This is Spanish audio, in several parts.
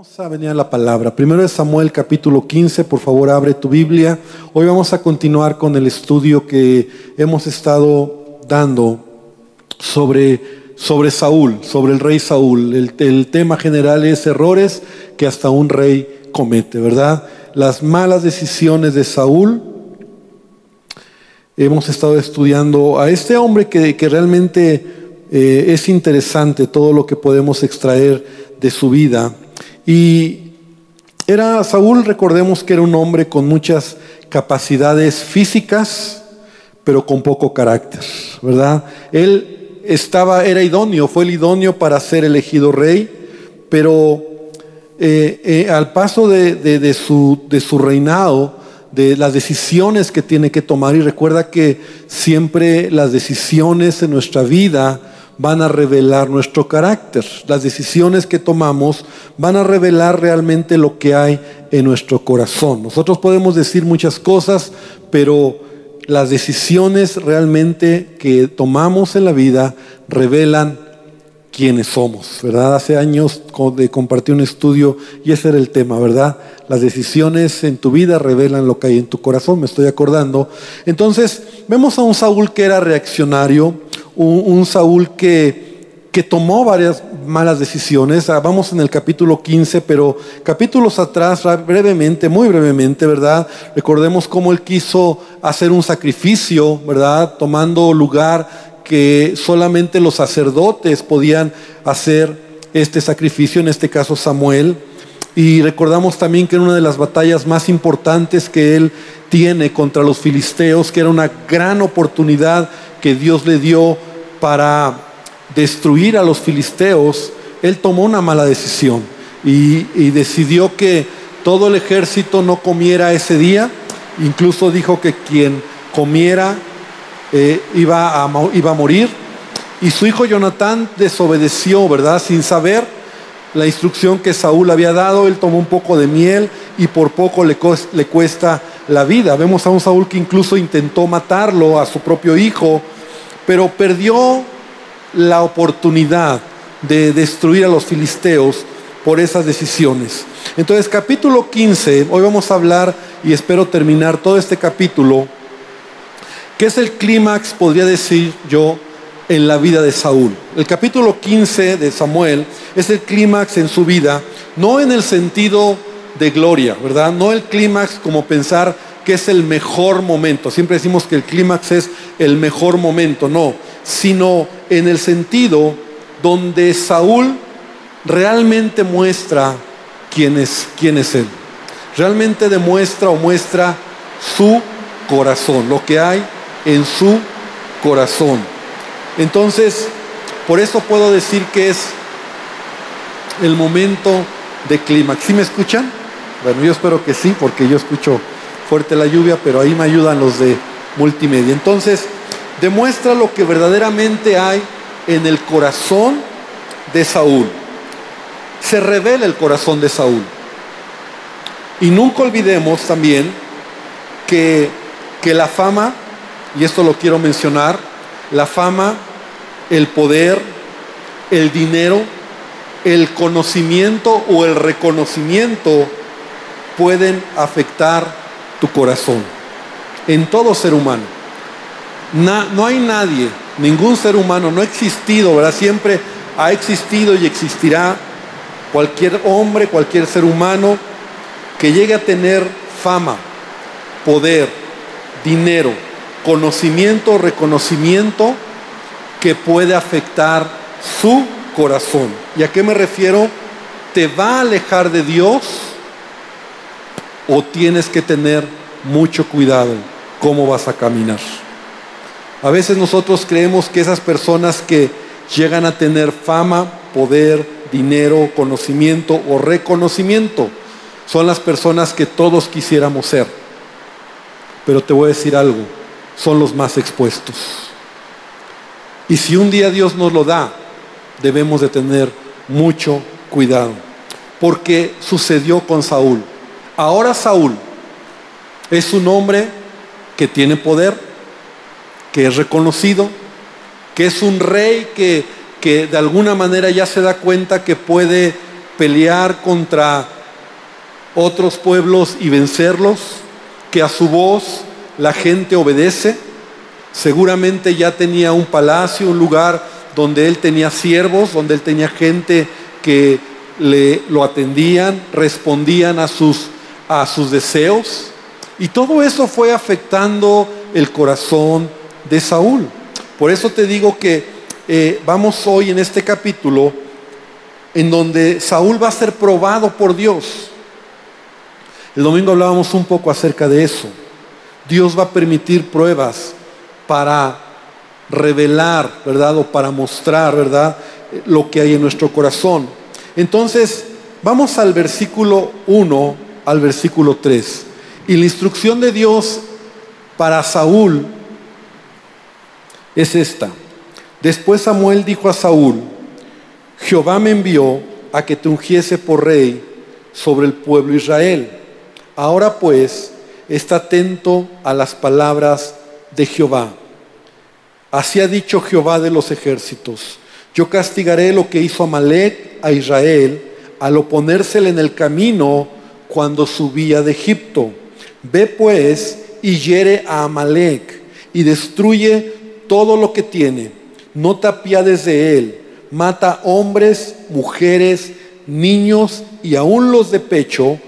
Vamos a venir a la palabra. Primero es Samuel capítulo 15, por favor abre tu Biblia. Hoy vamos a continuar con el estudio que hemos estado dando sobre, sobre Saúl, sobre el rey Saúl. El, el tema general es errores que hasta un rey comete, ¿verdad? Las malas decisiones de Saúl. Hemos estado estudiando a este hombre que, que realmente eh, es interesante todo lo que podemos extraer de su vida. Y era Saúl, recordemos que era un hombre con muchas capacidades físicas, pero con poco carácter, ¿verdad? Él estaba, era idóneo, fue el idóneo para ser elegido rey, pero eh, eh, al paso de, su reinado, de las decisiones que tiene que tomar, y recuerda que siempre las decisiones en nuestra vida, van a revelar nuestro carácter. Las decisiones que tomamos van a revelar realmente lo que hay en nuestro corazón. Nosotros podemos decir muchas cosas, pero las decisiones realmente que tomamos en la vida revelan quiénes somos, ¿verdad? Hace años compartí un estudio y ese era el tema, ¿verdad? Las decisiones en tu vida revelan lo que hay en tu corazón, me estoy acordando. Entonces, vemos a un Saúl que era reaccionario, un, Saúl que, que tomó varias malas decisiones. Ah, vamos en el capítulo 15, pero capítulos atrás, brevemente, muy brevemente, ¿verdad? Recordemos cómo él quiso hacer un sacrificio, ¿verdad? Tomando lugar que solamente los sacerdotes podían hacer este sacrificio, en este caso Samuel. Y recordamos también que en una de las batallas más importantes que él tiene contra los filisteos, que era una gran oportunidad que Dios le dio para destruir a los filisteos, él tomó una mala decisión y, decidió que todo el ejército no comiera ese día. Incluso dijo que quien comiera eh, iba, a, iba a morir. Y su hijo Jonatán desobedeció, ¿verdad? Sin saber la instrucción que Saúl había dado. Él tomó un poco de miel y por poco le, le cuesta la vida. Vemos a un Saúl que incluso intentó matarlo, a su propio hijo, pero perdió la oportunidad de destruir a los filisteos por esas decisiones. Entonces, capítulo 15, hoy vamos a hablar y espero terminar todo este capítulo, que es el clímax, podría decir yo, en la vida de Saúl. El capítulo 15 de Samuel es el clímax en su vida, no en el sentido de gloria, ¿verdad? No el clímax como pensar que es el mejor momento. Siempre decimos que el clímax es el mejor momento, no, sino en el sentido donde Saúl realmente muestra quién es, quién es él. Realmente demuestra o muestra su corazón, lo que hay en su corazón. Entonces, por eso puedo decir que es el momento de clímax. ¿Sí me escuchan? Bueno, yo espero que sí, porque yo escucho fuerte la lluvia, pero ahí me ayudan los de multimedia. Entonces, demuestra lo que verdaderamente hay en el corazón de Saúl. Se revela el corazón de Saúl. Y nunca olvidemos también que, que la fama, y esto lo quiero mencionar, la fama, el poder, el dinero, el conocimiento o el reconocimiento pueden afectar tu corazón. En todo ser humano. No hay nadie, ningún ser humano, no ha existido, ¿verdad? Siempre ha existido y existirá cualquier hombre, cualquier ser humano que llegue a tener fama, poder, dinero, conocimiento, reconocimiento que puede afectar su corazón. ¿Y a qué me refiero? Te va a alejar de Dios o tienes que tener mucho cuidado cómo vas a caminar. A veces nosotros creemos que esas personas que llegan a tener fama, poder, dinero, conocimiento o reconocimiento son las personas que todos quisiéramos ser. Pero te voy a decir algo, son los más expuestos. Y si un día Dios nos lo da, debemos de tener mucho cuidado. Porque sucedió con Saúl. Ahora Saúl es un hombre que tiene poder, que es reconocido, que es un rey que, que de alguna manera ya se da cuenta que puede pelear contra otros pueblos y vencerlos, que a su voz la gente obedece. Seguramente ya tenía un palacio, un lugar donde él tenía siervos, donde él tenía gente que le lo atendían, respondían a sus a sus deseos. Y todo eso fue afectando el corazón de Saúl. Por eso te digo que eh, vamos hoy en este capítulo en donde Saúl va a ser probado por Dios. El domingo hablábamos un poco acerca de eso. Dios va a permitir pruebas para revelar, ¿verdad? O para mostrar, ¿verdad? Lo que hay en nuestro corazón. Entonces, vamos al versículo 1 al versículo 3. Y la instrucción de Dios para Saúl es esta. Después Samuel dijo a Saúl, Jehová me envió a que te ungiese por rey sobre el pueblo Israel. Ahora pues, está atento a las palabras de Jehová. Así ha dicho Jehová de los ejércitos. Yo castigaré lo que hizo Amalek a Israel al oponérsele en el camino cuando subía de Egipto. Ve pues y hiere a Amalek y destruye todo lo que tiene. No te apiades de él. Mata hombres, mujeres, niños y aún los de pecho,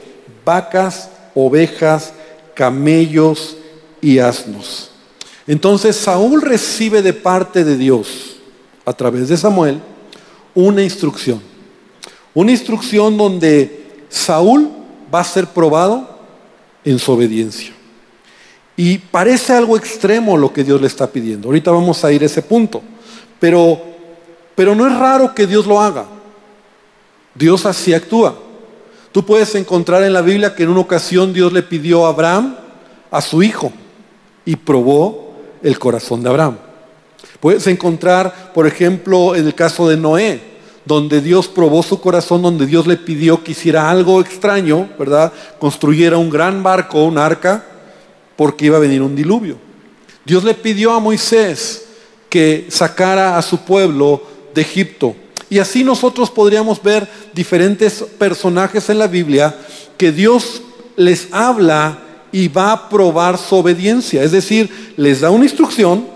vacas, ovejas, camellos y asnos. Entonces Saúl recibe de parte de Dios, a través de Samuel, una instrucción. Una instrucción donde Saúl va a ser probado en su obediencia. Y parece algo extremo lo que Dios le está pidiendo. Ahorita vamos a ir a ese punto. Pero, pero no es raro que Dios lo haga. Dios así actúa. Tú puedes encontrar en la Biblia que en una ocasión Dios le pidió a Abraham a su hijo y probó el corazón de Abraham. Puedes encontrar, por ejemplo, en el caso de Noé, donde Dios probó su corazón, donde Dios le pidió que hiciera algo extraño, ¿verdad? Construyera un gran barco, un arca, porque iba a venir un diluvio. Dios le pidió a Moisés que sacara a su pueblo de Egipto. Y así nosotros podríamos ver diferentes personajes en la Biblia que Dios les habla y va a probar su obediencia. Es decir, les da una instrucción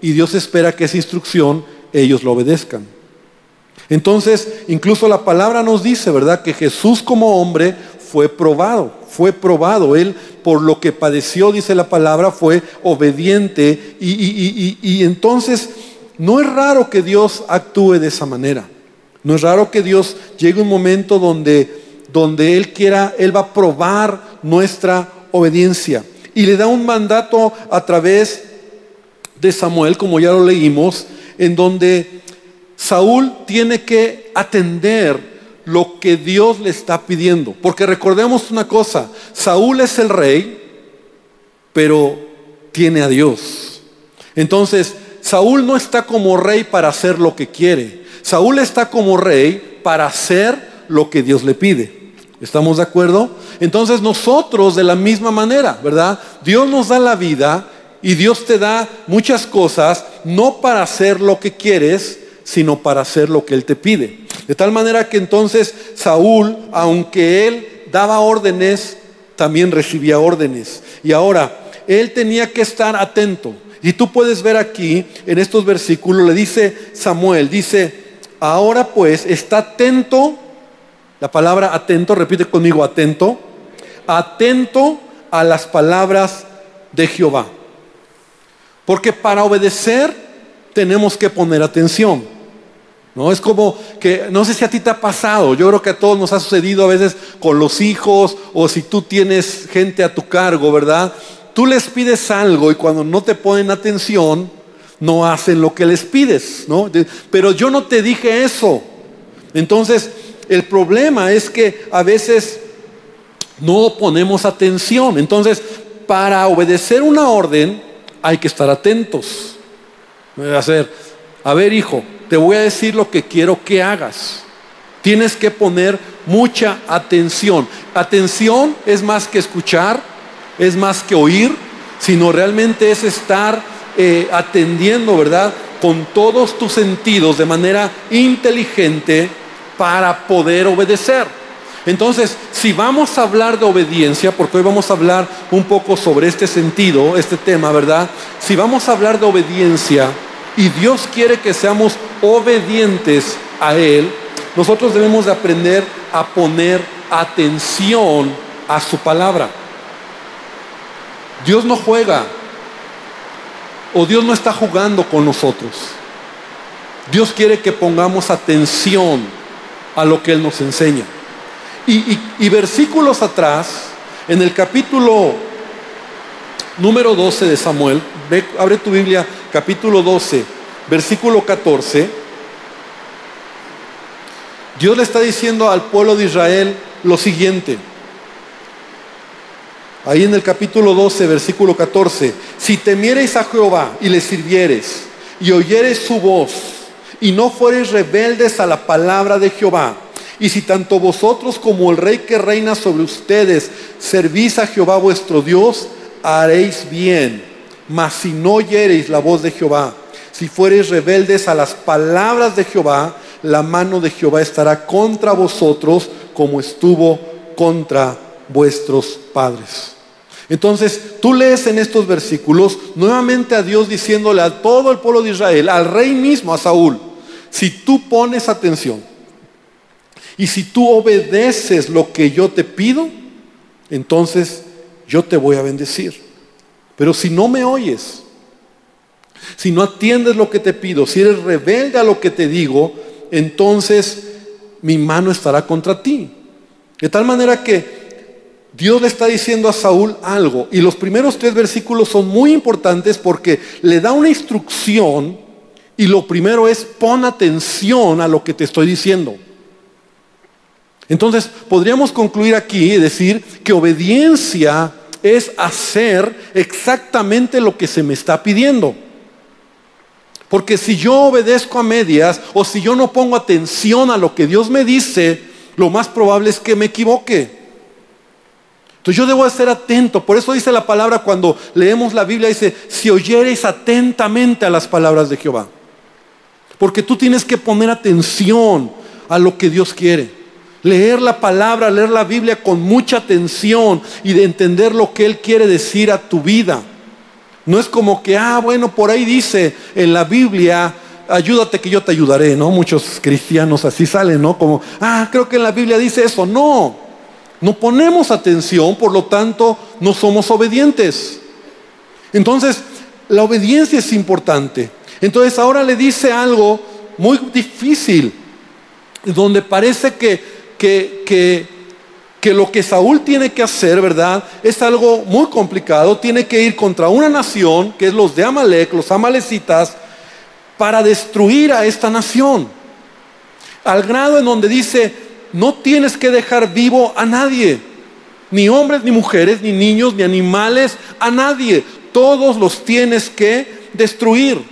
y Dios espera que esa instrucción ellos lo obedezcan. Entonces, incluso la palabra nos dice, ¿verdad?, que Jesús como hombre fue probado, fue probado. Él, por lo que padeció, dice la palabra, fue obediente. Y, y entonces, no es raro que Dios actúe de esa manera. No es raro que Dios llegue un momento donde, donde Él quiera, Él va a probar nuestra obediencia. Y le da un mandato a través de Samuel, como ya lo leímos, en donde Saúl tiene que atender lo que Dios le está pidiendo. Porque recordemos una cosa, Saúl es el rey, pero tiene a Dios. Entonces, Saúl no está como rey para hacer lo que quiere. Saúl está como rey para hacer lo que Dios le pide. ¿Estamos de acuerdo? Entonces nosotros de la misma manera, ¿verdad? Dios nos da la vida y Dios te da muchas cosas no para hacer lo que quieres, sino para hacer lo que Él te pide. De tal manera que entonces Saúl, aunque él daba órdenes, también recibía órdenes. Y ahora, él tenía que estar atento. Y tú puedes ver aquí, en estos versículos, le dice Samuel, dice, Ahora pues, está atento, la palabra atento, repite conmigo, atento, atento a las palabras de Jehová. Porque para obedecer tenemos que poner atención. No es como que, no sé si a ti te ha pasado, yo creo que a todos nos ha sucedido a veces con los hijos o si tú tienes gente a tu cargo, ¿verdad? Tú les pides algo y cuando no te ponen atención, no hacen lo que les pides, ¿no? Pero yo no te dije eso. Entonces, el problema es que a veces no ponemos atención. Entonces, para obedecer una orden hay que estar atentos. Hacer, a ver hijo, te voy a decir lo que quiero que hagas. Tienes que poner mucha atención. Atención es más que escuchar, es más que oír, sino realmente es estar eh, atendiendo, ¿verdad? Con todos tus sentidos de manera inteligente para poder obedecer. Entonces, si vamos a hablar de obediencia, porque hoy vamos a hablar un poco sobre este sentido, este tema, ¿verdad? Si vamos a hablar de obediencia y Dios quiere que seamos obedientes a Él, nosotros debemos de aprender a poner atención a su palabra. Dios no juega o Dios no está jugando con nosotros. Dios quiere que pongamos atención a lo que Él nos enseña. Y, versículos atrás, en el capítulo número 12 de Samuel, abre tu Biblia, capítulo 12, versículo 14, Dios le está diciendo al pueblo de Israel lo siguiente. Ahí en el capítulo 12, versículo 14, si temiereis a Jehová y le sirviereis y oyereis su voz y no fuereis rebeldes a la palabra de Jehová, y si tanto vosotros como el rey que reina sobre ustedes servís a Jehová vuestro Dios, haréis bien. Mas si no oyereis la voz de Jehová, si fuereis rebeldes a las palabras de Jehová, la mano de Jehová estará contra vosotros como estuvo contra vuestros padres. Entonces, tú lees en estos versículos nuevamente a Dios diciéndole a todo el pueblo de Israel, al rey mismo, a Saúl, si tú pones atención, y si tú obedeces lo que yo te pido, entonces yo te voy a bendecir. Pero si no me oyes, si no atiendes lo que te pido, si eres rebelde a lo que te digo, entonces mi mano estará contra ti. De tal manera que Dios le está diciendo a Saúl algo. Y los primeros tres versículos son muy importantes porque le da una instrucción y lo primero es pon atención a lo que te estoy diciendo. Entonces, podríamos concluir aquí y decir que obediencia es hacer exactamente lo que se me está pidiendo. Porque si yo obedezco a medias o si yo no pongo atención a lo que Dios me dice, lo más probable es que me equivoque. Entonces yo debo ser atento. Por eso dice la palabra cuando leemos la Biblia, dice, si oyereis atentamente a las palabras de Jehová. Porque tú tienes que poner atención a lo que Dios quiere. Leer la palabra, leer la Biblia con mucha atención y de entender lo que Él quiere decir a tu vida. No es como que, ah, bueno, por ahí dice en la Biblia, ayúdate que yo te ayudaré, ¿no? Muchos cristianos así salen, ¿no? Como, ah, creo que en la Biblia dice eso. No, no ponemos atención, por lo tanto, no somos obedientes. Entonces, la obediencia es importante. Entonces, ahora le dice algo muy difícil, donde parece que que, que, lo que Saúl tiene que hacer, ¿verdad? Es algo muy complicado. Tiene que ir contra una nación, que es los de Amalek, los amalecitas, para destruir a esta nación. Al grado en donde dice, no tienes que dejar vivo a nadie, ni hombres, ni mujeres, ni niños, ni animales, a nadie. Todos los tienes que destruir.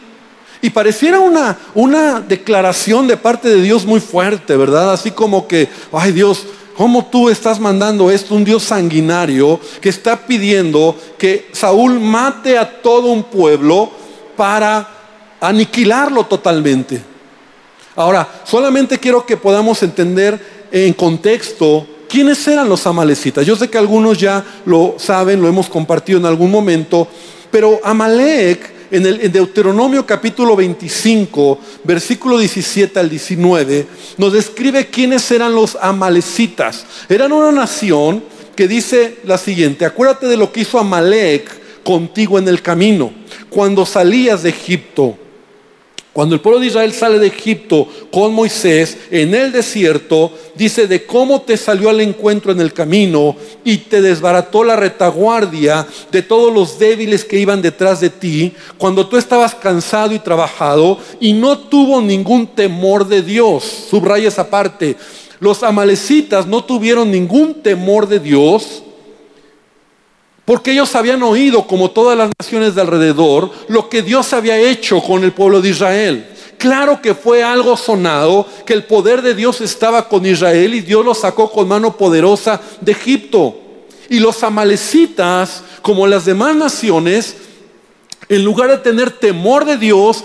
Y pareciera una, una declaración de parte de Dios muy fuerte, ¿verdad? Así como que, ay Dios, ¿cómo tú estás mandando esto? Un Dios sanguinario que está pidiendo que Saúl mate a todo un pueblo para aniquilarlo totalmente. Ahora, solamente quiero que podamos entender en contexto quiénes eran los amalecitas. Yo sé que algunos ya lo saben, lo hemos compartido en algún momento, pero Amalek en el Deuteronomio capítulo 25, versículo 17 al 19, nos describe quiénes eran los amalecitas. Eran una nación que dice la siguiente, acuérdate de lo que hizo Amalek contigo en el camino, cuando salías de Egipto cuando el pueblo de Israel sale de Egipto con Moisés en el desierto, dice de cómo te salió al encuentro en el camino y te desbarató la retaguardia de todos los débiles que iban detrás de ti, cuando tú estabas cansado y trabajado y no tuvo ningún temor de Dios. Subraya esa parte. Los amalecitas no tuvieron ningún temor de Dios porque ellos habían oído, como todas las naciones de alrededor, lo que Dios había hecho con el pueblo de Israel. Claro que fue algo sonado, que el poder de Dios estaba con Israel y Dios lo sacó con mano poderosa de Egipto. Y los amalecitas, como las demás naciones, en lugar de tener temor de Dios,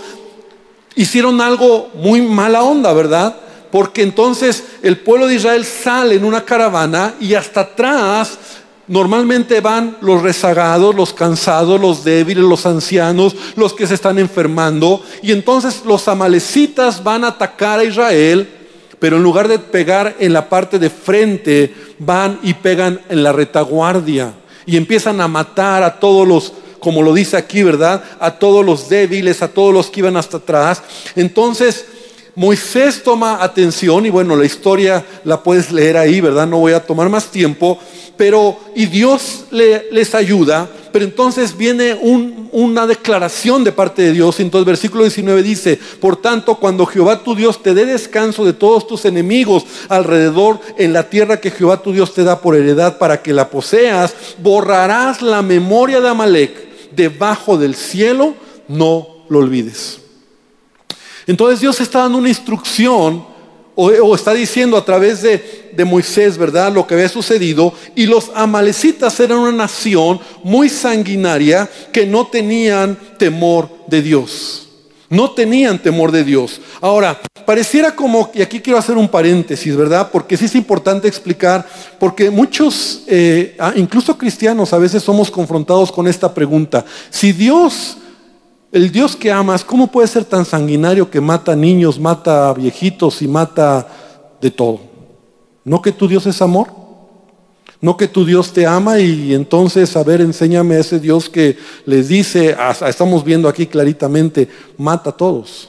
hicieron algo muy mala onda, ¿verdad? porque entonces el pueblo de Israel sale en una caravana y hasta atrás Normalmente van los rezagados, los cansados, los débiles, los ancianos, los que se están enfermando. Y entonces los amalecitas van a atacar a Israel, pero en lugar de pegar en la parte de frente, van y pegan en la retaguardia. Y empiezan a matar a todos los, como lo dice aquí, ¿verdad? A todos los débiles, a todos los que iban hasta atrás. Entonces Moisés toma atención y bueno, la historia la puedes leer ahí, ¿verdad? No voy a tomar más tiempo, pero y Dios les ayuda, pero entonces viene una declaración de parte de Dios. Entonces versículo 19 dice, por tanto, cuando Jehová tu Dios te dé descanso de todos tus enemigos alrededor en la tierra que Jehová tu Dios te da por heredad para que la poseas, borrarás la memoria de Amalek debajo del cielo, no lo olvides. Entonces Dios está dando una instrucción o, está diciendo a través de, Moisés, ¿verdad? Lo que había sucedido. Y los amalecitas eran una nación muy sanguinaria que no tenían temor de Dios. No tenían temor de Dios. Ahora, pareciera como, y aquí quiero hacer un paréntesis, ¿verdad? Porque sí es importante explicar, porque muchos, eh, ah, incluso cristianos, a veces somos confrontados con esta pregunta. Si Dios el Dios que amas, ¿cómo puede ser tan sanguinario que mata niños, mata viejitos y mata de todo? ¿No que tu Dios es amor? ¿No que tu Dios te ama y entonces, a ver, enséñame a ese Dios que les dice, estamos viendo aquí claritamente, mata a todos?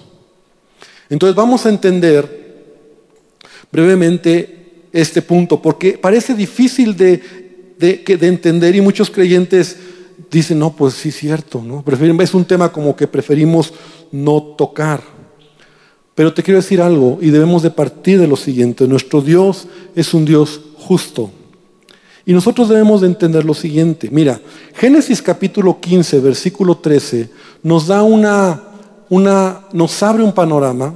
Entonces vamos a entender brevemente este punto, porque parece difícil de, de, de entender y muchos creyentes dicen, no, pues sí cierto, ¿no? es un tema como que preferimos no tocar. Pero te quiero decir algo, y debemos de partir de lo siguiente, nuestro Dios es un Dios justo. Y nosotros debemos de entender lo siguiente. Mira, Génesis capítulo 15, versículo 13, nos da una, una, nos abre un panorama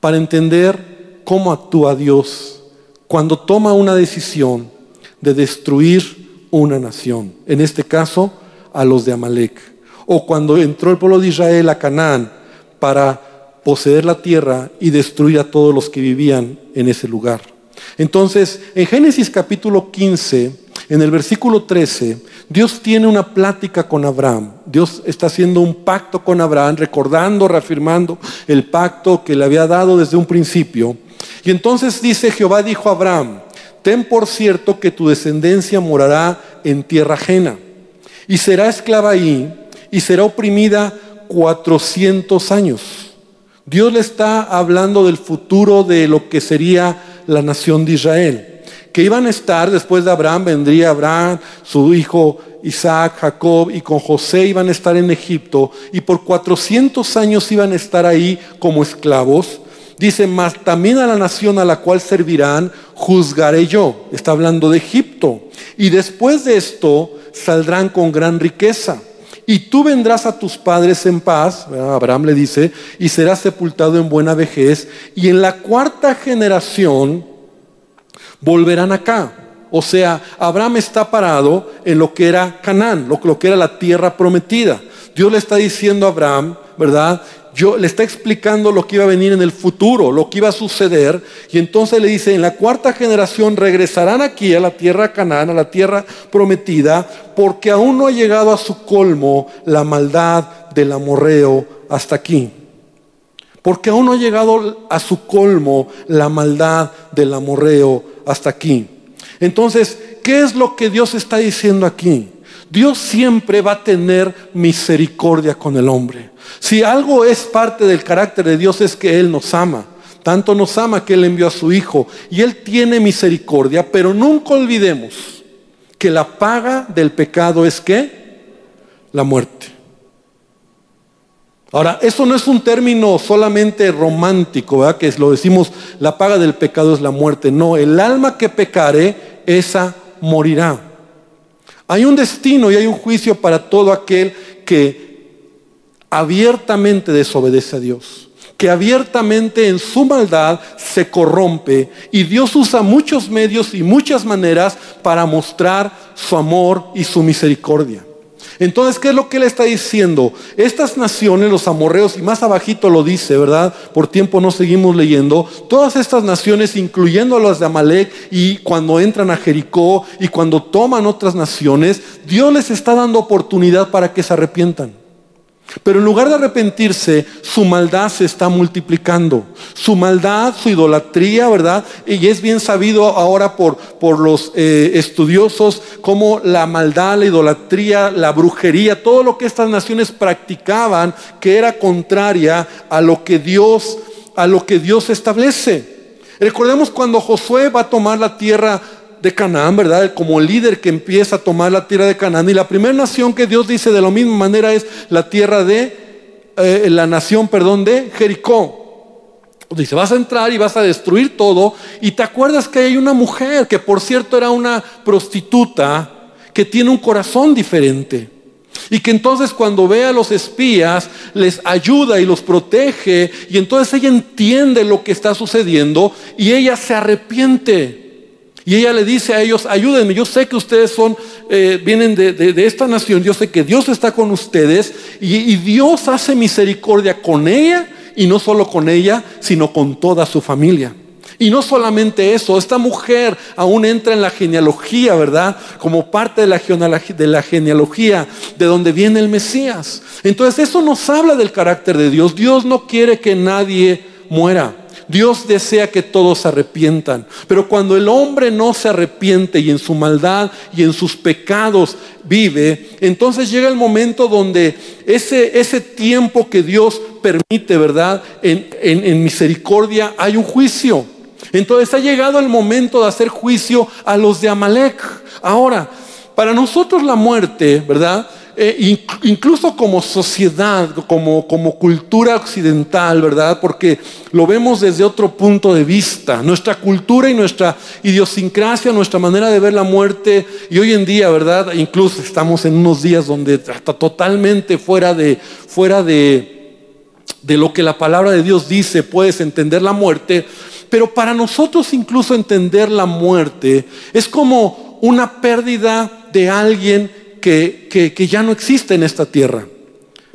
para entender cómo actúa Dios cuando toma una decisión de destruir una nación. En este caso, a los de Amalek. O cuando entró el pueblo de Israel a Canaán para poseer la tierra y destruir a todos los que vivían en ese lugar. Entonces, en Génesis capítulo 15, en el versículo 13, Dios tiene una plática con Abraham. Dios está haciendo un pacto con Abraham, recordando, reafirmando el pacto que le había dado desde un principio. Y entonces dice, Jehová dijo a Abraham, ten por cierto que tu descendencia morará en tierra ajena y será esclava ahí y será oprimida 400 años. Dios le está hablando del futuro de lo que sería la nación de Israel. Que iban a estar, después de Abraham, vendría Abraham, su hijo Isaac, Jacob, y con José iban a estar en Egipto, y por 400 años iban a estar ahí como esclavos. Dice, más también a la nación a la cual servirán, juzgaré yo. Está hablando de Egipto. Y después de esto, saldrán con gran riqueza. Y tú vendrás a tus padres en paz, Abraham le dice, y serás sepultado en buena vejez. Y en la cuarta generación volverán acá. O sea, Abraham está parado en lo que era Canaán, lo, lo que era la tierra prometida. Dios le está diciendo a Abraham, ¿verdad? Yo, le está explicando lo que iba a venir en el futuro, lo que iba a suceder. Y entonces le dice, en la cuarta generación regresarán aquí a la tierra Canaán, a la tierra prometida, porque aún no ha llegado a su colmo la maldad del amorreo hasta aquí. Porque aún no ha llegado a su colmo la maldad del amorreo hasta aquí. Entonces, ¿qué es lo que Dios está diciendo aquí? Dios siempre va a tener misericordia con el hombre. Si algo es parte del carácter de Dios es que Él nos ama. Tanto nos ama que Él envió a su Hijo. Y Él tiene misericordia, pero nunca olvidemos que la paga del pecado es qué? La muerte. Ahora, eso no es un término solamente romántico, ¿verdad? que lo decimos, la paga del pecado es la muerte. No, el alma que pecare, esa morirá. Hay un destino y hay un juicio para todo aquel que abiertamente desobedece a Dios, que abiertamente en su maldad se corrompe y Dios usa muchos medios y muchas maneras para mostrar su amor y su misericordia. Entonces, ¿qué es lo que él está diciendo? Estas naciones, los amorreos, y más abajito lo dice, ¿verdad? Por tiempo no seguimos leyendo. Todas estas naciones, incluyendo las de Amalek, y cuando entran a Jericó y cuando toman otras naciones, Dios les está dando oportunidad para que se arrepientan. Pero en lugar de arrepentirse, su maldad se está multiplicando. Su maldad, su idolatría, ¿verdad? Y es bien sabido ahora por, por los eh, estudiosos como la maldad, la idolatría, la brujería, todo lo que estas naciones practicaban que era contraria a lo que Dios, a lo que Dios establece. Recordemos cuando Josué va a tomar la tierra de Canaán, ¿verdad? Como líder que empieza a tomar la tierra de Canaán. Y la primera nación que Dios dice de la misma manera es la tierra de, eh, la nación, perdón, de Jericó. Dice, vas a entrar y vas a destruir todo. Y te acuerdas que hay una mujer, que por cierto era una prostituta, que tiene un corazón diferente. Y que entonces cuando ve a los espías, les ayuda y los protege. Y entonces ella entiende lo que está sucediendo y ella se arrepiente. Y ella le dice a ellos, ayúdenme, yo sé que ustedes son, eh, vienen de, esta nación, yo sé que Dios está con ustedes y, Dios hace misericordia con ella y no solo con ella, sino con toda su familia. Y no solamente eso, esta mujer aún entra en la genealogía, ¿verdad? Como parte de la, genealogía de donde viene el Mesías. Entonces eso nos habla del carácter de Dios. Dios no quiere que nadie muera. Dios desea que todos se arrepientan. Pero cuando el hombre no se arrepiente y en su maldad y en sus pecados vive, entonces llega el momento donde ese, ese tiempo que Dios permite, ¿verdad? En, en misericordia hay un juicio. Entonces ha llegado el momento de hacer juicio a los de Amalek. Ahora, para nosotros la muerte, ¿verdad? Eh, incluso como sociedad, como, como cultura occidental, ¿verdad? Porque lo vemos desde otro punto de vista. Nuestra cultura y nuestra idiosincrasia, nuestra manera de ver la muerte, y hoy en día, ¿verdad? Incluso estamos en unos días donde está totalmente fuera de, fuera de, de lo que la palabra de Dios dice, puedes entender la muerte. Pero para nosotros incluso entender la muerte es como una pérdida de alguien que, ya no existe en esta tierra.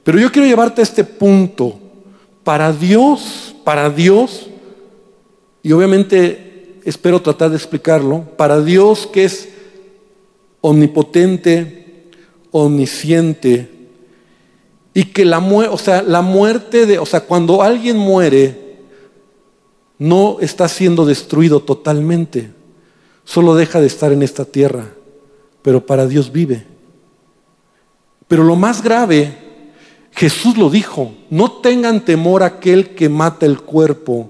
Pero yo quiero llevarte a este punto. Para Dios, para Dios, y obviamente espero tratar de explicarlo, para Dios que es omnipotente, omnisciente, y que la, o sea, la muerte de, o sea, cuando alguien muere, no está siendo destruido totalmente, solo deja de estar en esta tierra, pero para Dios vive. Pero lo más grave, Jesús lo dijo, no tengan temor aquel que mata el cuerpo,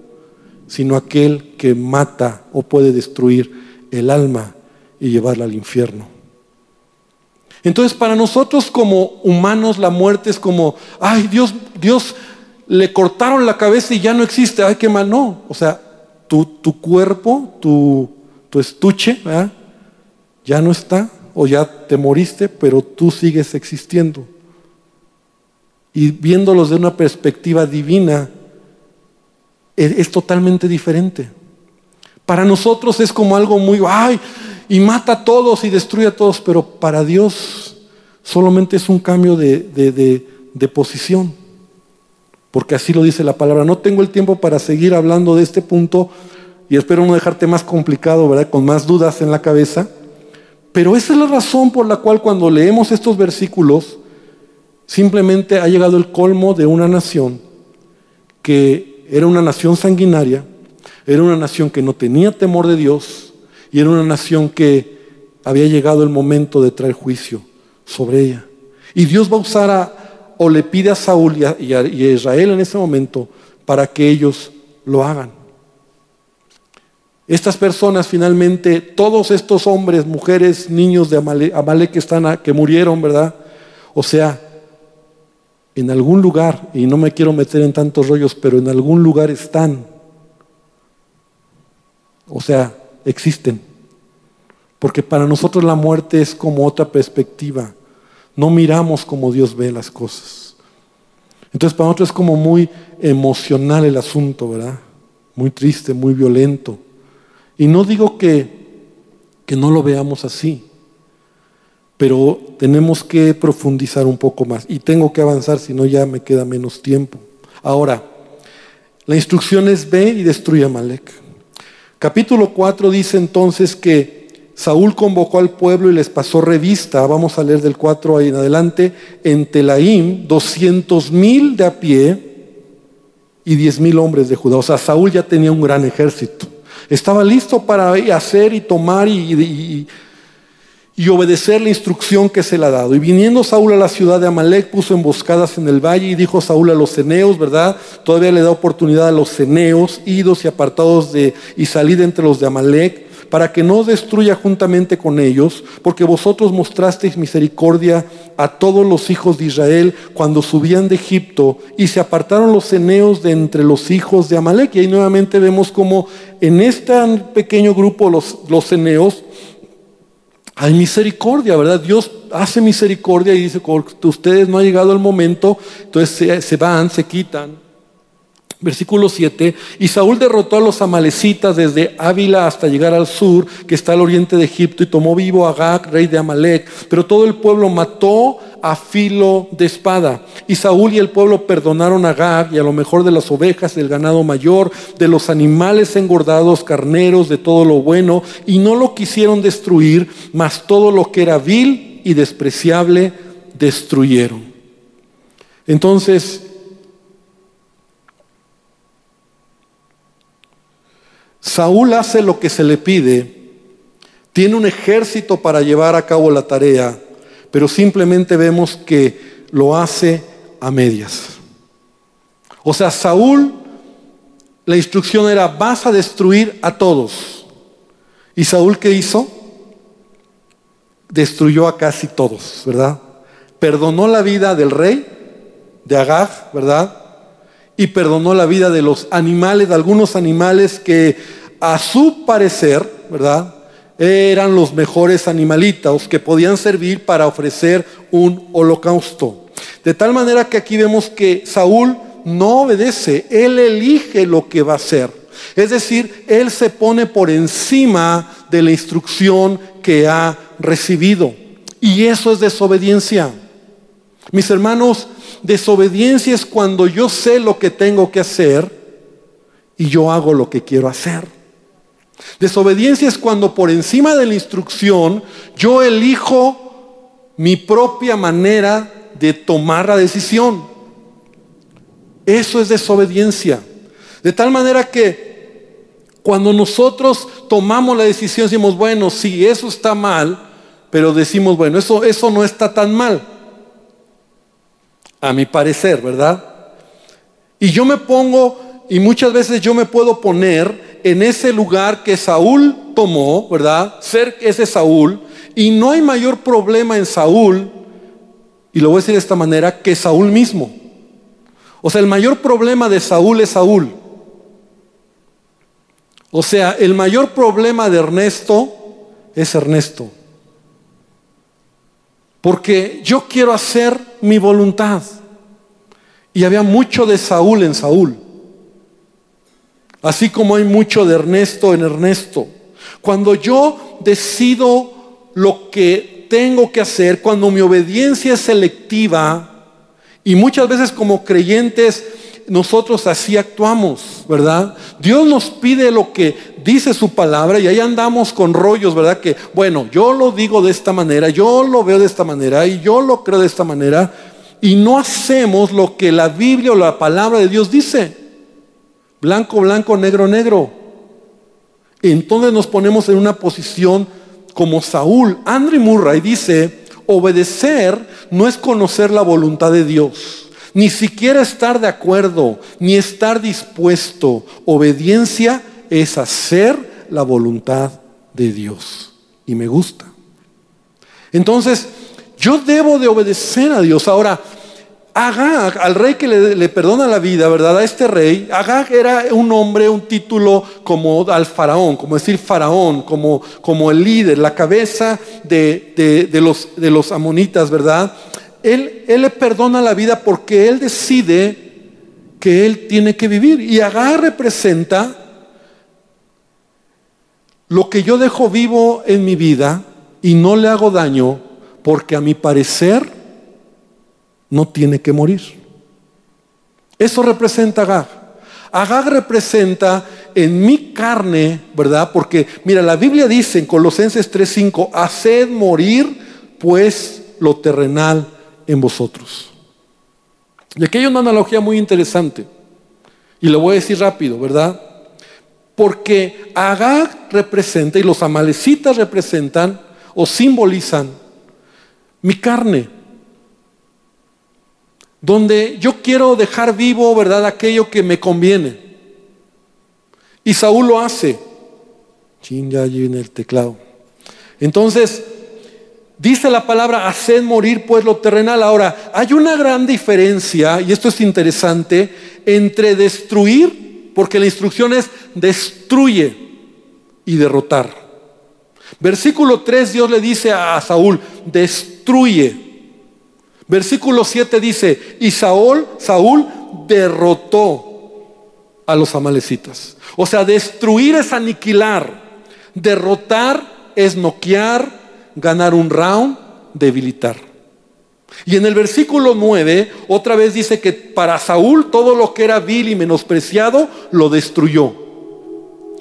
sino aquel que mata o puede destruir el alma y llevarla al infierno. Entonces para nosotros como humanos la muerte es como, ay Dios, Dios le cortaron la cabeza y ya no existe, ay qué mal, no. O sea, tu, tu cuerpo, tu, tu estuche, ya no está o ya te moriste, pero tú sigues existiendo. Y viéndolos de una perspectiva divina, es, totalmente diferente. Para nosotros es como algo muy, ay, y mata a todos y destruye a todos, pero para Dios solamente es un cambio de, de posición. Porque así lo dice la palabra. No tengo el tiempo para seguir hablando de este punto y espero no dejarte más complicado, ¿verdad? Con más dudas en la cabeza. Pero esa es la razón por la cual cuando leemos estos versículos, simplemente ha llegado el colmo de una nación que era una nación sanguinaria, era una nación que no tenía temor de Dios y era una nación que había llegado el momento de traer juicio sobre ella. Y Dios va a usar a, o le pide a Saúl y a Israel en ese momento para que ellos lo hagan. Estas personas finalmente, todos estos hombres, mujeres, niños de Amalek, que, están que murieron, ¿verdad? O sea, en algún lugar, y no me quiero meter en tantos rollos, pero en algún lugar están. O sea, existen. Porque para nosotros la muerte es como otra perspectiva. No miramos como Dios ve las cosas. Entonces para nosotros es como muy emocional el asunto, ¿verdad? Muy triste, muy violento. Y no digo que, que no lo veamos así, pero tenemos que profundizar un poco más y tengo que avanzar, si no ya me queda menos tiempo. Ahora, la instrucción es ve y destruye a Malek. Capítulo 4 dice entonces que Saúl convocó al pueblo y les pasó revista, vamos a leer del 4 ahí en adelante, en Telaim, 200 mil de a pie y 10 mil hombres de Judá. O sea, Saúl ya tenía un gran ejército. Estaba listo para hacer y tomar y, obedecer la instrucción que se le ha dado. Y viniendo Saúl a la ciudad de Amalek, puso emboscadas en el valle y dijo Saúl a los ceneos, ¿verdad? Todavía le da oportunidad a los ceneos, idos y apartados de y salid entre los de Amalek, para que no destruya juntamente con ellos, porque vosotros mostrasteis misericordia a todos los hijos de Israel cuando subían de Egipto y se apartaron los ceneos de entre los hijos de Amalek. Y ahí nuevamente vemos como en este pequeño grupo los, los ceneos hay misericordia, ¿verdad? Dios hace misericordia y dice, ustedes no ha llegado el momento, entonces se, van, se quitan. Versículo 7, y Saúl derrotó a los amalecitas desde Ávila hasta llegar al sur, que está al oriente de Egipto, y tomó vivo a Agag, rey de Amalek, pero todo el pueblo mató a filo de espada. Y Saúl y el pueblo perdonaron a Agag y a lo mejor de las ovejas, del ganado mayor, de los animales engordados, carneros, de todo lo bueno, y no lo quisieron destruir, mas todo lo que era vil y despreciable destruyeron. Entonces, Saúl hace lo que se le pide, tiene un ejército para llevar a cabo la tarea, pero simplemente vemos que lo hace a medias. O sea, Saúl, la instrucción era, vas a destruir a todos. ¿Y Saúl qué hizo? Destruyó a casi todos, ¿verdad? Perdonó la vida del rey, de Agag, ¿verdad? Y perdonó la vida de los animales, de algunos animales que a su parecer, ¿verdad? eran los mejores animalitos que podían servir para ofrecer un holocausto. De tal manera que aquí vemos que Saúl no obedece, él elige lo que va a hacer. Es decir, él se pone por encima de la instrucción que ha recibido. Y eso es desobediencia. Mis hermanos, desobediencia es cuando yo sé lo que tengo que hacer y yo hago lo que quiero hacer. Desobediencia es cuando por encima de la instrucción yo elijo mi propia manera de tomar la decisión. Eso es desobediencia. De tal manera que cuando nosotros tomamos la decisión decimos, bueno, sí, eso está mal, pero decimos, bueno, eso, eso no está tan mal. A mi parecer, ¿verdad? Y yo me pongo, y muchas veces yo me puedo poner en ese lugar que Saúl tomó, ¿verdad? Ser ese Saúl. Y no hay mayor problema en Saúl, y lo voy a decir de esta manera, que Saúl mismo. O sea, el mayor problema de Saúl es Saúl. O sea, el mayor problema de Ernesto es Ernesto. Porque yo quiero hacer mi voluntad. Y había mucho de Saúl en Saúl. Así como hay mucho de Ernesto en Ernesto. Cuando yo decido lo que tengo que hacer, cuando mi obediencia es selectiva, y muchas veces como creyentes nosotros así actuamos, ¿verdad? Dios nos pide lo que dice su palabra y ahí andamos con rollos, ¿verdad? Que, bueno, yo lo digo de esta manera, yo lo veo de esta manera y yo lo creo de esta manera y no hacemos lo que la Biblia o la palabra de Dios dice. Blanco, blanco, negro, negro. Entonces nos ponemos en una posición como Saúl. Andrew Murray dice, obedecer no es conocer la voluntad de Dios, ni siquiera estar de acuerdo, ni estar dispuesto. Obediencia es hacer la voluntad de Dios. Y me gusta. Entonces, yo debo de obedecer a Dios. Ahora, Agag, al rey que le, perdona la vida, ¿verdad? A este rey, Agag era un hombre, un título como al faraón, como decir faraón, como, como el líder, la cabeza de, los, de los amonitas, ¿verdad? Él, le perdona la vida porque él decide que él tiene que vivir. Y Agag representa lo que yo dejo vivo en mi vida y no le hago daño porque a mi parecer no tiene que morir. Eso representa Agag. Agag representa en mi carne, ¿verdad? Porque, mira, la Biblia dice en Colosenses 3:5, haced morir pues lo terrenal en vosotros. Y aquí hay una analogía muy interesante. Y lo voy a decir rápido, ¿verdad? Porque Agag representa y los amalecitas representan o simbolizan mi carne. Donde yo quiero dejar vivo, ¿verdad? Aquello que me conviene. Y Saúl lo hace. Chinga allí en el teclado. Entonces, dice la palabra, haced morir pues lo terrenal. Ahora, hay una gran diferencia, y esto es interesante, entre destruir porque la instrucción es destruye y derrotar. Versículo 3 Dios le dice a Saúl, destruye. Versículo 7 dice, y Saúl, Saúl derrotó a los amalecitas. O sea, destruir es aniquilar, derrotar es noquear, ganar un round, debilitar. Y en el versículo 9, otra vez dice que para Saúl todo lo que era vil y menospreciado lo destruyó.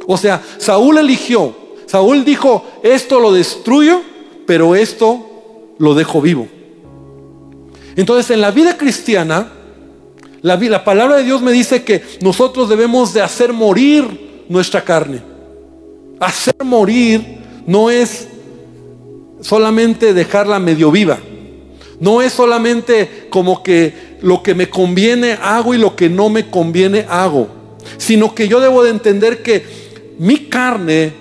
O sea, Saúl eligió. Saúl dijo, esto lo destruyo, pero esto lo dejo vivo. Entonces, en la vida cristiana, la, la palabra de Dios me dice que nosotros debemos de hacer morir nuestra carne. Hacer morir no es solamente dejarla medio viva. No es solamente como que lo que me conviene hago y lo que no me conviene hago, sino que yo debo de entender que mi carne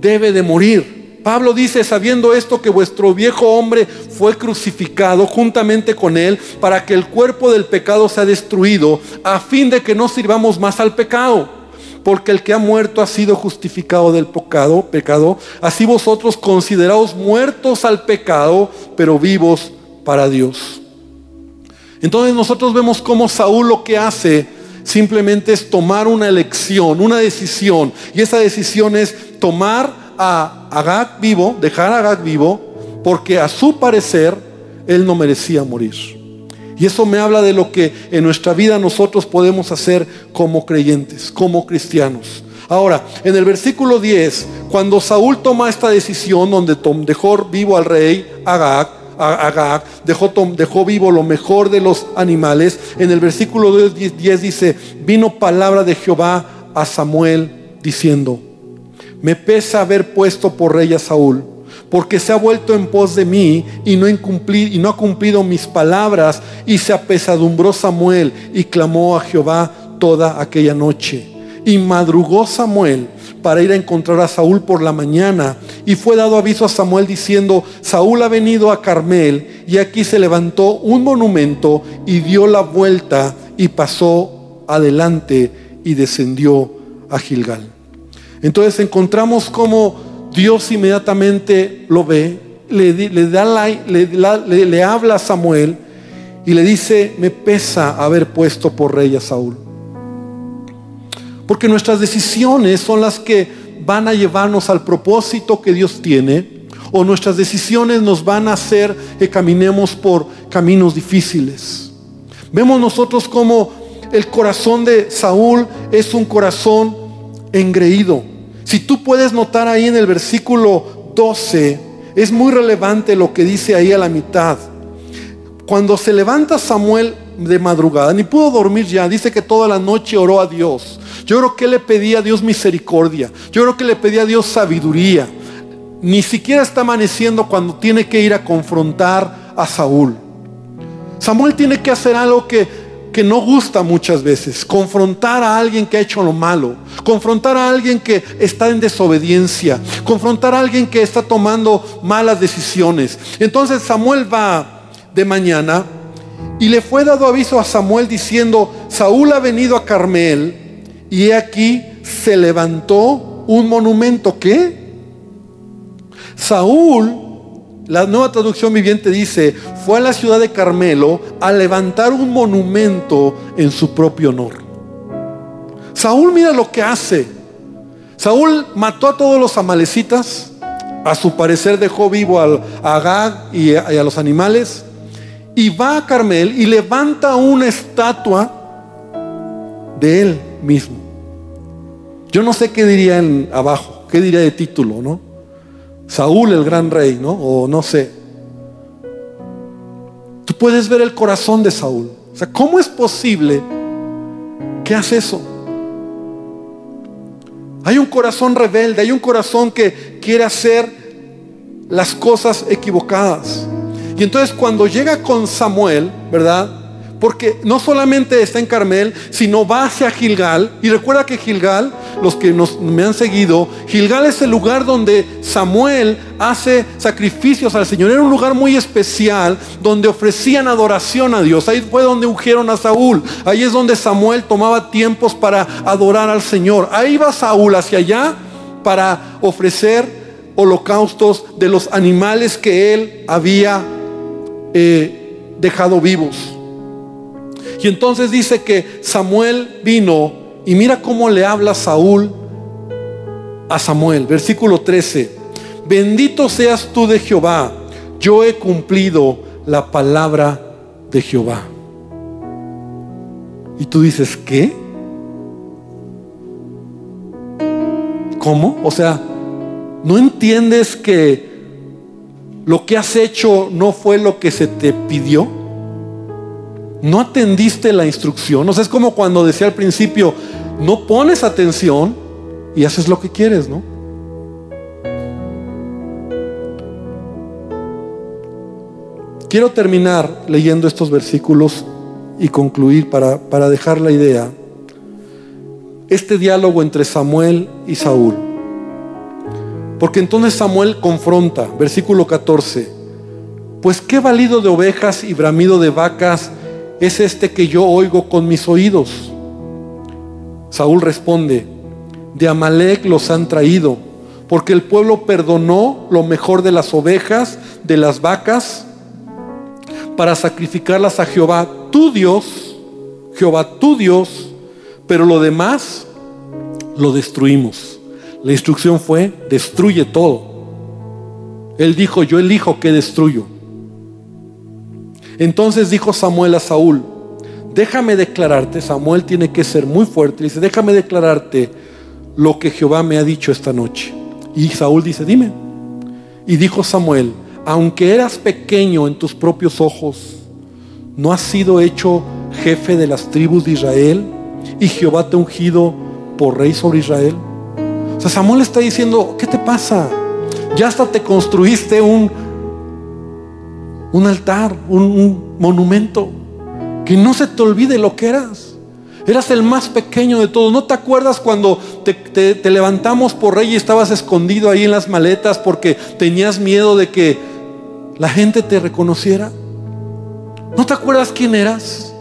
debe de morir. Pablo dice, sabiendo esto, que vuestro viejo hombre fue crucificado juntamente con él para que el cuerpo del pecado sea destruido, a fin de que no sirvamos más al pecado. Porque el que ha muerto ha sido justificado del pecado, pecado. Así vosotros consideraos muertos al pecado, pero vivos para Dios. Entonces nosotros vemos cómo Saúl lo que hace simplemente es tomar una elección, una decisión. Y esa decisión es tomar a Agag vivo, dejar a Agag vivo, porque a su parecer él no merecía morir. Y eso me habla de lo que en nuestra vida nosotros podemos hacer como creyentes, como cristianos. Ahora, en el versículo 10, cuando Saúl toma esta decisión donde dejó vivo al rey Agag, dejó, dejó vivo lo mejor de los animales. En el versículo 10 dice, vino palabra de Jehová a Samuel diciendo, me pesa haber puesto por rey a Saúl, porque se ha vuelto en pos de mí y no, ha cumplido mis palabras, y se apesadumbró Samuel y clamó a Jehová toda aquella noche. Y madrugó Samuel para ir a encontrar a Saúl por la mañana. Y fue dado aviso a Samuel diciendo, Saúl ha venido a Carmel y aquí se levantó un monumento y dio la vuelta y pasó adelante y descendió a Gilgal. Entonces encontramos como Dios inmediatamente lo ve, le, da le habla a Samuel y le dice, me pesa haber puesto por rey a Saúl. Porque nuestras decisiones son las que van a llevarnos al propósito que Dios tiene. O nuestras decisiones nos van a hacer que caminemos por caminos difíciles. Vemos nosotros como el corazón de Saúl es un corazón engreído. Si tú puedes notar ahí en el versículo 12, es muy relevante lo que dice ahí a la mitad. Cuando se levanta Samuel de madrugada, ni pudo dormir ya, dice que toda la noche oró a Dios. Yo creo que le pedía a Dios misericordia. Yo creo que le pedía a Dios sabiduría. Ni siquiera está amaneciendo cuando tiene que ir a confrontar a Saúl. Samuel tiene que hacer algo que, que no gusta muchas veces. Confrontar a alguien que ha hecho lo malo. Confrontar a alguien que está en desobediencia. Confrontar a alguien que está tomando malas decisiones. Entonces Samuel va de mañana y le fue dado aviso a Samuel diciendo, Saúl ha venido a Carmel y aquí se levantó un monumento que Saúl, la nueva traducción viviente dice, fue a la ciudad de Carmelo a levantar un monumento en su propio honor. Saúl mira lo que hace. Saúl mató a todos los amalecitas, a su parecer dejó vivo a Agag y a, y a los animales, y va a Carmel y levanta una estatua de él mismo. Yo no sé qué diría en abajo, qué diría de título, ¿no? Saúl el gran rey, ¿no? O no sé. Tú puedes ver el corazón de Saúl. O sea, ¿cómo es posible que hace eso? Hay un corazón rebelde, hay un corazón que quiere hacer las cosas equivocadas. Y entonces cuando llega con Samuel, ¿verdad? Porque no solamente está en Carmel, sino va hacia Gilgal. Y recuerda que Gilgal, los que nos, me han seguido, Gilgal es el lugar donde Samuel hace sacrificios al Señor. Era un lugar muy especial donde ofrecían adoración a Dios. Ahí fue donde ungieron a Saúl. Ahí es donde Samuel tomaba tiempos para adorar al Señor. Ahí va Saúl hacia allá para ofrecer holocaustos de los animales que él había eh, dejado vivos. Y entonces dice que Samuel vino y mira cómo le habla Saúl a Samuel. Versículo 13. Bendito seas tú de Jehová. Yo he cumplido la palabra de Jehová. Y tú dices, ¿qué? ¿Cómo? O sea, ¿no entiendes que lo que has hecho no fue lo que se te pidió? No atendiste la instrucción. O sea, es como cuando decía al principio, no pones atención y haces lo que quieres, ¿no? Quiero terminar leyendo estos versículos y concluir para, para dejar la idea. Este diálogo entre Samuel y Saúl. Porque entonces Samuel confronta, versículo 14, pues qué valido de ovejas y bramido de vacas es este que yo oigo con mis oídos. Saúl responde, de Amalek los han traído, porque el pueblo perdonó lo mejor de las ovejas, de las vacas, para sacrificarlas a Jehová, tu Dios, Jehová, tu Dios, pero lo demás lo destruimos. La instrucción fue, destruye todo. Él dijo, yo elijo que destruyo. Entonces dijo Samuel a Saúl, déjame declararte, Samuel tiene que ser muy fuerte, dice, déjame declararte lo que Jehová me ha dicho esta noche. Y Saúl dice, dime. Y dijo Samuel, aunque eras pequeño en tus propios ojos, ¿no has sido hecho jefe de las tribus de Israel? Y Jehová te ha ungido por rey sobre Israel. O sea, Samuel está diciendo, ¿qué te pasa? Ya hasta te construiste un, un altar, un, monumento. Que no se te olvide lo que eras. Eras el más pequeño de todos. ¿No te acuerdas cuando te, levantamos por rey y estabas escondido ahí en las maletas porque tenías miedo de que la gente te reconociera? ¿No te acuerdas quién eras?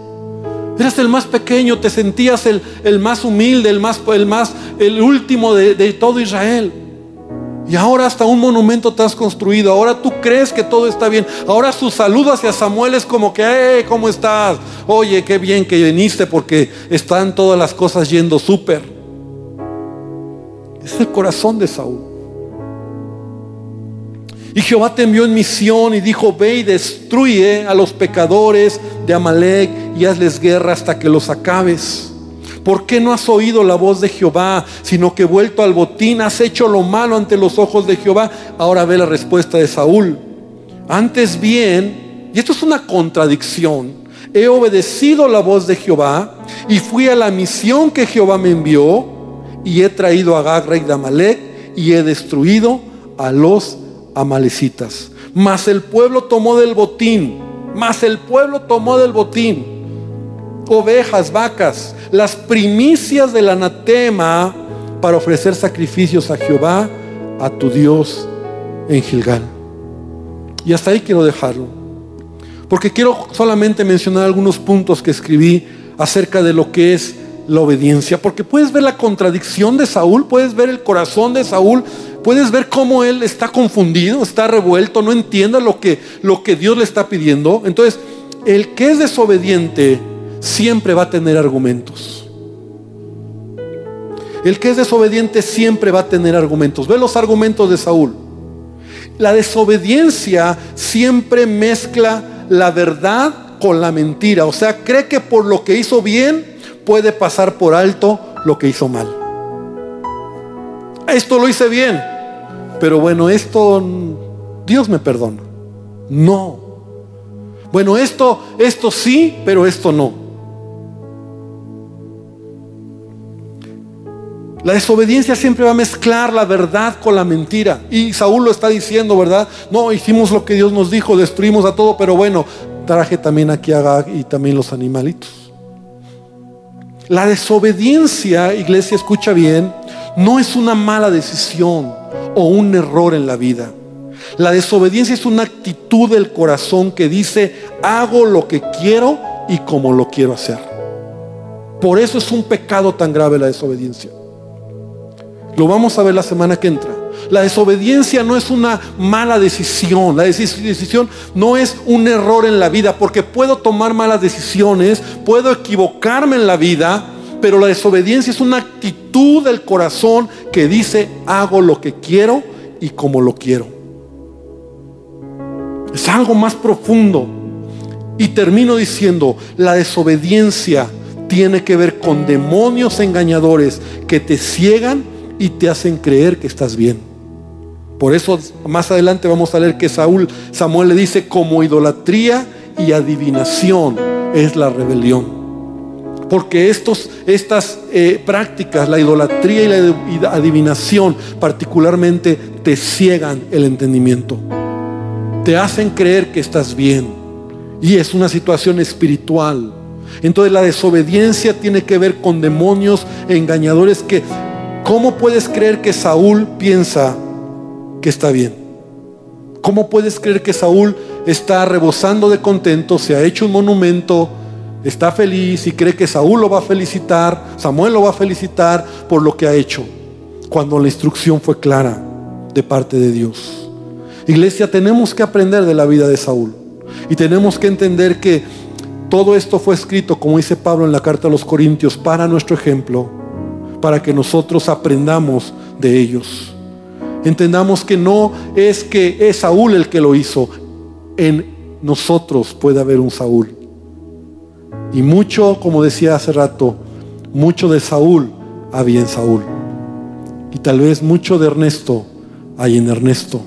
Eras el más pequeño, te sentías el, más humilde, el más, el más, el último de todo Israel. Y ahora hasta un monumento te has construido. Ahora tú crees que todo está bien. Ahora su saludo hacia Samuel es como que, hey, ¿cómo estás? Oye, qué bien que viniste porque están todas las cosas yendo súper. Es el corazón de Saúl. Y Jehová te envió en misión y dijo, ve y destruye a los pecadores de Amalek y hazles guerra hasta que los acabes. ¿Por qué no has oído la voz de Jehová, sino que vuelto al botín has hecho lo malo ante los ojos de Jehová? Ahora ve la respuesta de Saúl. Antes bien, y esto es una contradicción, he obedecido la voz de Jehová y fui a la misión que Jehová me envió y he traído a Gag, rey de Amalek, y he destruido a los amalecitas. Mas el pueblo tomó del botín, mas el pueblo tomó del botín ovejas, vacas, las primicias del anatema para ofrecer sacrificios a Jehová, a tu Dios en Gilgal. Y hasta ahí quiero dejarlo. Porque quiero solamente mencionar algunos puntos que escribí acerca de lo que es la obediencia. Porque puedes ver la contradicción de Saúl, puedes ver el corazón de Saúl, puedes ver cómo él está confundido, está revuelto, no entiende lo que, lo que Dios le está pidiendo. Entonces, el que es desobediente siempre va a tener argumentos. El que es desobediente siempre va a tener argumentos. Ve los argumentos de Saúl. la desobediencia siempre mezcla la verdad con la mentira. O sea, cree que por lo que hizo bien puede pasar por alto lo que hizo mal. Esto lo hice bien, pero bueno, esto Dios me perdona. No. Bueno, esto, esto sí, pero esto no. La desobediencia siempre va a mezclar la verdad con la mentira. Y Saúl lo está diciendo, ¿verdad? No, hicimos lo que Dios nos dijo, destruimos a todo, pero bueno, traje también aquí a Gag y también los animalitos. La desobediencia, iglesia, escucha bien, no es una mala decisión o un error en la vida. La desobediencia es una actitud del corazón que dice, hago lo que quiero y como lo quiero hacer. Por eso es un pecado tan grave la desobediencia. Lo vamos a ver la semana que entra. La desobediencia no es una mala decisión. La decisión no es un error en la vida, porque puedo tomar malas decisiones, puedo equivocarme en la vida, pero la desobediencia es una actitud del corazón que dice, hago lo que quiero y como lo quiero. Es algo más profundo. Y termino diciendo, la desobediencia tiene que ver con demonios engañadores que te ciegan y te hacen creer que estás bien. Por eso más adelante vamos a leer que Saúl, Samuel le dice como idolatría y adivinación es la rebelión. Porque estos, estas eh, prácticas, la idolatría y la adivinación particularmente te ciegan el entendimiento. Te hacen creer que estás bien. Y es una situación espiritual. Entonces la desobediencia tiene que ver con demonios engañadores que ¿Cómo puedes creer que Saúl piensa que está bien? ¿Cómo puedes creer que Saúl está rebosando de contento, se ha hecho un monumento, está feliz y cree que Saúl lo va a felicitar, Samuel lo va a felicitar por lo que ha hecho, cuando la instrucción fue clara de parte de Dios? Iglesia, tenemos que aprender de la vida de Saúl y tenemos que entender que todo esto fue escrito, como dice Pablo en la carta a los Corintios, para nuestro ejemplo para que nosotros aprendamos de ellos. Entendamos que no es que es Saúl el que lo hizo, en nosotros puede haber un Saúl. Y mucho, como decía hace rato, mucho de Saúl había en Saúl. Y tal vez mucho de Ernesto hay en Ernesto.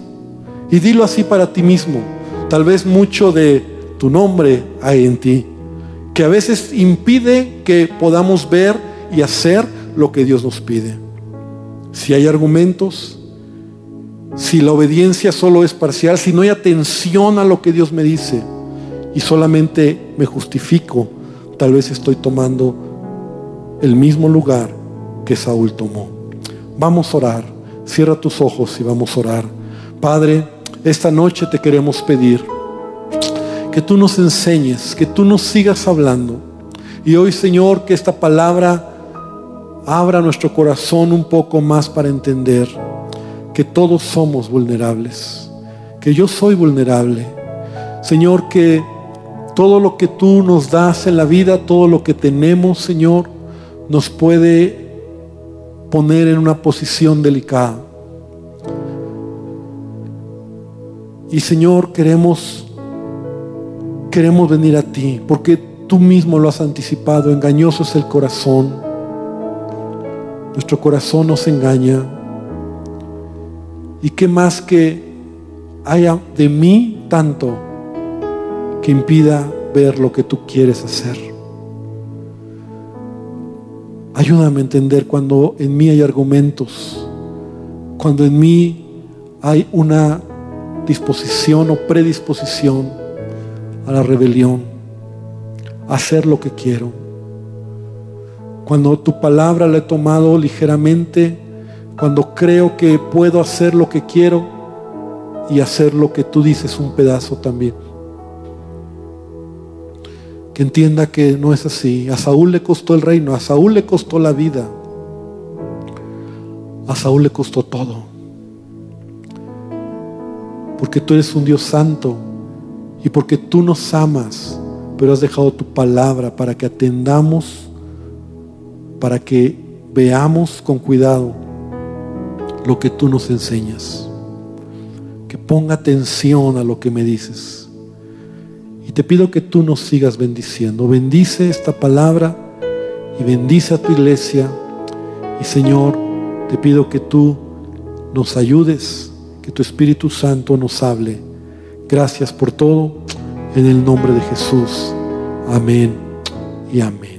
Y dilo así para ti mismo. Tal vez mucho de tu nombre hay en ti. Que a veces impide que podamos ver y hacer lo que Dios nos pide. Si hay argumentos, si la obediencia solo es parcial, si no hay atención a lo que Dios me dice y solamente me justifico, tal vez estoy tomando el mismo lugar que Saúl tomó. Vamos a orar. Cierra tus ojos y vamos a orar. Padre, esta noche te queremos pedir que tú nos enseñes, que tú nos sigas hablando. Y hoy, Señor, que esta palabra abra nuestro corazón un poco más para entender que todos somos vulnerables, que yo soy vulnerable. Señor, que todo lo que tú nos das en la vida, todo lo que tenemos, Señor, nos puede poner en una posición delicada. Y Señor, queremos queremos venir a ti porque tú mismo lo has anticipado, engañoso es el corazón nuestro corazón nos engaña. ¿Y qué más que haya de mí tanto que impida ver lo que tú quieres hacer? Ayúdame a entender cuando en mí hay argumentos, cuando en mí hay una disposición o predisposición a la rebelión, a hacer lo que quiero. Cuando tu palabra la he tomado ligeramente, cuando creo que puedo hacer lo que quiero y hacer lo que tú dices un pedazo también. Que entienda que no es así. A Saúl le costó el reino, a Saúl le costó la vida, a Saúl le costó todo. Porque tú eres un Dios santo y porque tú nos amas, pero has dejado tu palabra para que atendamos para que veamos con cuidado lo que tú nos enseñas. que ponga atención a lo que me dices. Y te pido que tú nos sigas bendiciendo. Bendice esta palabra y bendice a tu iglesia. Y Señor, te pido que tú nos ayudes, que tu Espíritu Santo nos hable. Gracias por todo. En el nombre de Jesús. Amén y amén.